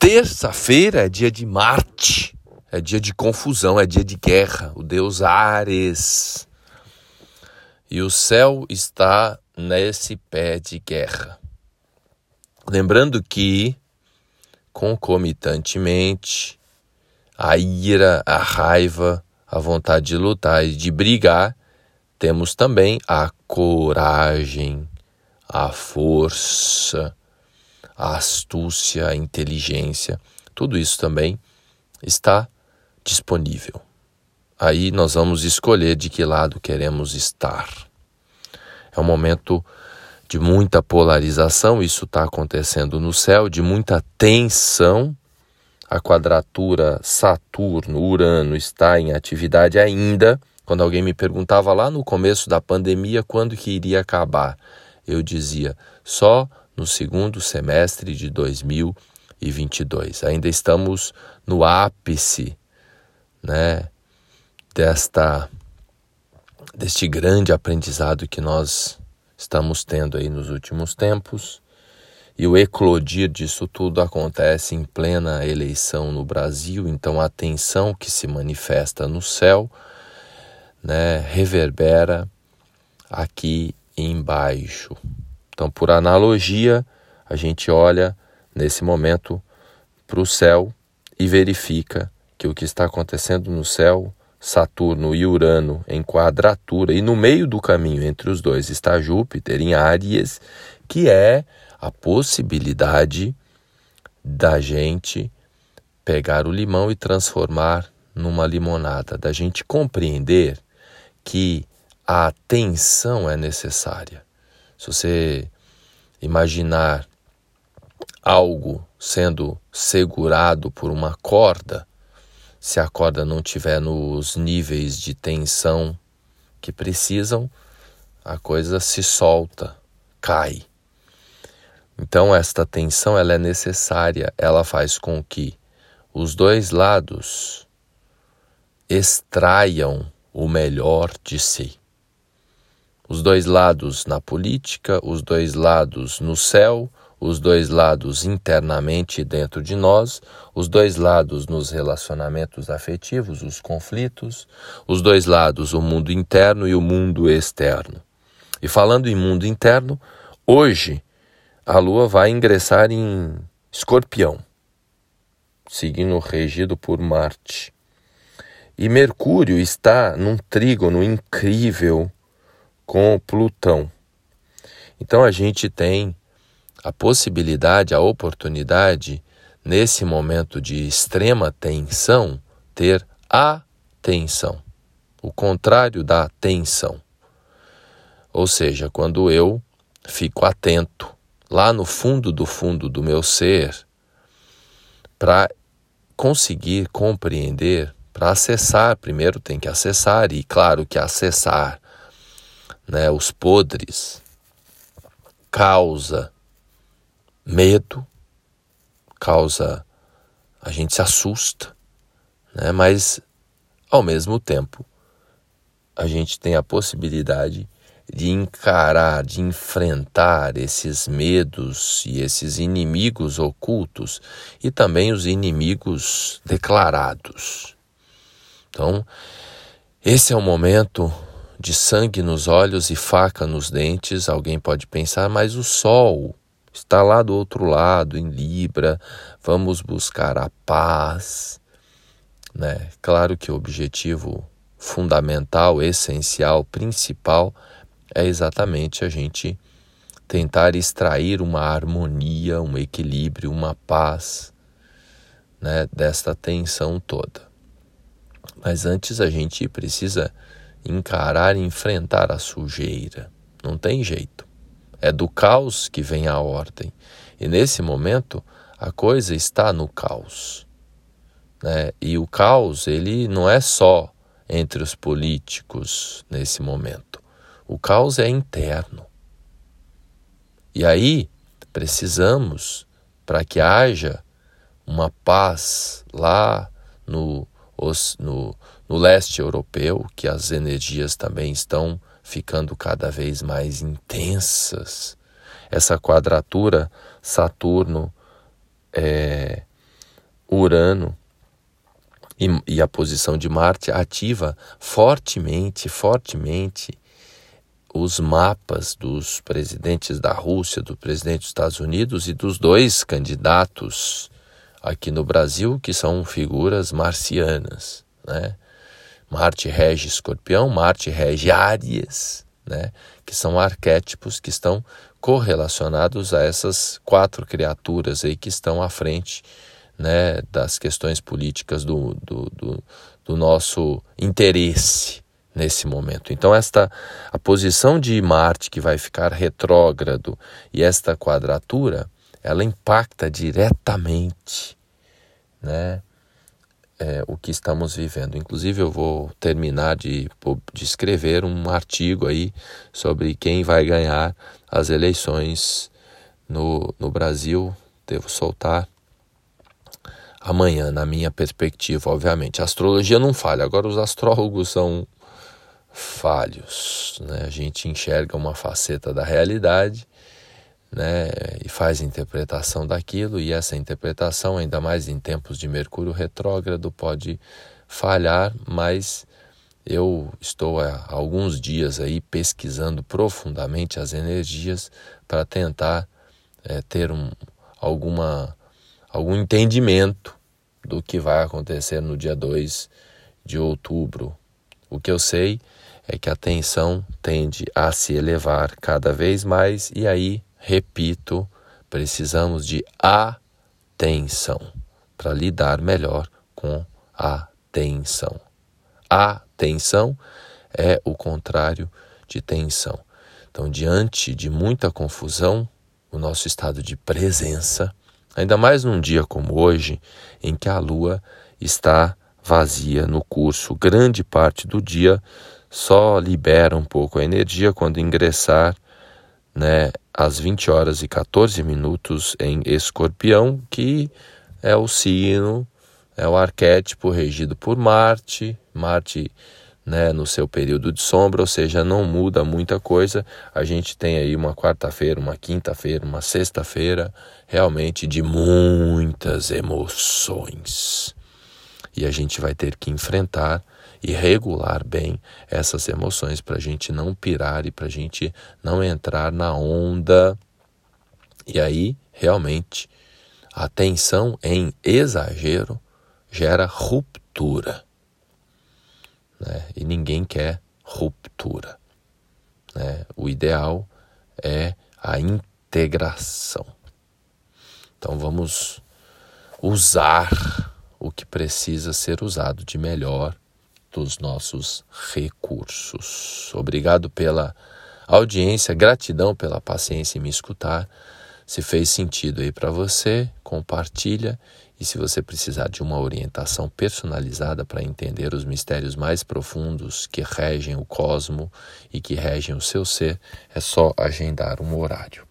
Terça-feira é dia de Marte, é dia de confusão, é dia de guerra, o deus Ares. E o céu está nesse pé de guerra. Lembrando que, concomitantemente, a ira, a raiva, a vontade de lutar e de brigar, temos também a coragem, a força, a astúcia, a inteligência, tudo isso também está disponível. Aí nós vamos escolher de que lado queremos estar. É um momento de muita polarização, isso está acontecendo no céu, de muita tensão. A quadratura Saturno-Urano está em atividade ainda. Quando alguém me perguntava lá no começo da pandemia quando que iria acabar, eu dizia só no segundo semestre de 2022. Ainda estamos no ápice, né, desta deste grande aprendizado que nós estamos tendo aí nos últimos tempos. E o eclodir disso tudo acontece em plena eleição no Brasil, então a tensão que se manifesta no céu, né, reverbera aqui embaixo. Então, por analogia, a gente olha nesse momento para o céu e verifica que o que está acontecendo no céu, Saturno e Urano em quadratura, e no meio do caminho entre os dois está Júpiter em Áries, que é a possibilidade da gente pegar o limão e transformar numa limonada, da gente compreender que a atenção é necessária. Se você imaginar algo sendo segurado por uma corda, se a corda não tiver nos níveis de tensão que precisam, a coisa se solta, cai. Então esta tensão ela é necessária, ela faz com que os dois lados extraiam o melhor de si os dois lados na política, os dois lados no céu, os dois lados internamente dentro de nós, os dois lados nos relacionamentos afetivos, os conflitos, os dois lados, o mundo interno e o mundo externo. E falando em mundo interno, hoje a Lua vai ingressar em Escorpião, signo regido por Marte. E Mercúrio está num trígono incrível com Plutão. Então a gente tem a possibilidade, a oportunidade, nesse momento de extrema tensão, ter atenção, o contrário da tensão. Ou seja, quando eu fico atento lá no fundo do fundo do meu ser para conseguir compreender, para acessar, primeiro tem que acessar, e claro que acessar né, os podres, causa medo, causa a gente se assusta, né, mas ao mesmo tempo a gente tem a possibilidade de encarar, de enfrentar esses medos e esses inimigos ocultos e também os inimigos declarados. Então, esse é o momento de sangue nos olhos e faca nos dentes, alguém pode pensar, mas o sol está lá do outro lado, em Libra, vamos buscar a paz. Né? Claro que o objetivo fundamental, essencial, principal é exatamente a gente tentar extrair uma harmonia, um equilíbrio, uma paz né, desta tensão toda. Mas antes a gente precisa encarar e enfrentar a sujeira. Não tem jeito. É do caos que vem a ordem. E nesse momento, a coisa está no caos. Né? E o caos, ele não é só entre os políticos nesse momento. O caos é interno. E aí, precisamos, para que haja uma paz lá no, no, no leste europeu, que as energias também estão ficando cada vez mais intensas. Essa quadratura Saturno é, Urano e, e a posição de Marte ativa fortemente, fortemente os mapas dos presidentes da Rússia, do presidente dos Estados Unidos e dos dois candidatos aqui no Brasil, que são figuras marcianas, né? Marte rege Escorpião, Marte rege Áries, né? Que são arquétipos que estão correlacionados a essas quatro criaturas aí que estão à frente, né? Das questões políticas do, do, do, do nosso interesse, nesse momento. Então esta a posição de Marte que vai ficar retrógrado e esta quadratura, ela impacta diretamente, né, é, o que estamos vivendo. Inclusive eu vou terminar de, de escrever um artigo aí sobre quem vai ganhar as eleições no, no Brasil. Devo soltar amanhã, na minha perspectiva, obviamente. A astrologia não falha. Agora os astrólogos são falhos. Né? A gente enxerga uma faceta da realidade né? e faz interpretação daquilo, e essa interpretação, ainda mais em tempos de Mercúrio retrógrado, pode falhar, mas eu estou há alguns dias aí pesquisando profundamente as energias para tentar é, ter um, alguma, algum entendimento do que vai acontecer no dia 2 de outubro. O que eu sei é que a tensão tende a se elevar cada vez mais, e aí, repito, precisamos de atenção para lidar melhor com a tensão. A tensão é o contrário de tensão. Então, diante de muita confusão, o nosso estado de presença, ainda mais num dia como hoje, em que a lua está vazia no curso grande parte do dia, só libera um pouco a energia quando ingressar né, às 20 horas e 14 minutos em Escorpião, que é o signo, é o arquétipo regido por Marte, Marte né, no seu período de sombra, ou seja, não muda muita coisa. A gente tem aí uma quarta-feira, uma quinta-feira, uma sexta-feira, realmente de muitas emoções. E a gente vai ter que enfrentar e regular bem essas emoções para a gente não pirar e para a gente não entrar na onda. E aí, realmente, a tensão em exagero gera ruptura. Né? E ninguém quer ruptura. Né? O ideal é a integração. Então vamos usar o que precisa ser usado de melhor dos nossos recursos. Obrigado pela audiência, gratidão pela paciência em me escutar. Se fez sentido aí para você, compartilha. E se você precisar de uma orientação personalizada para entender os mistérios mais profundos que regem o cosmo e que regem o seu ser, é só agendar um horário.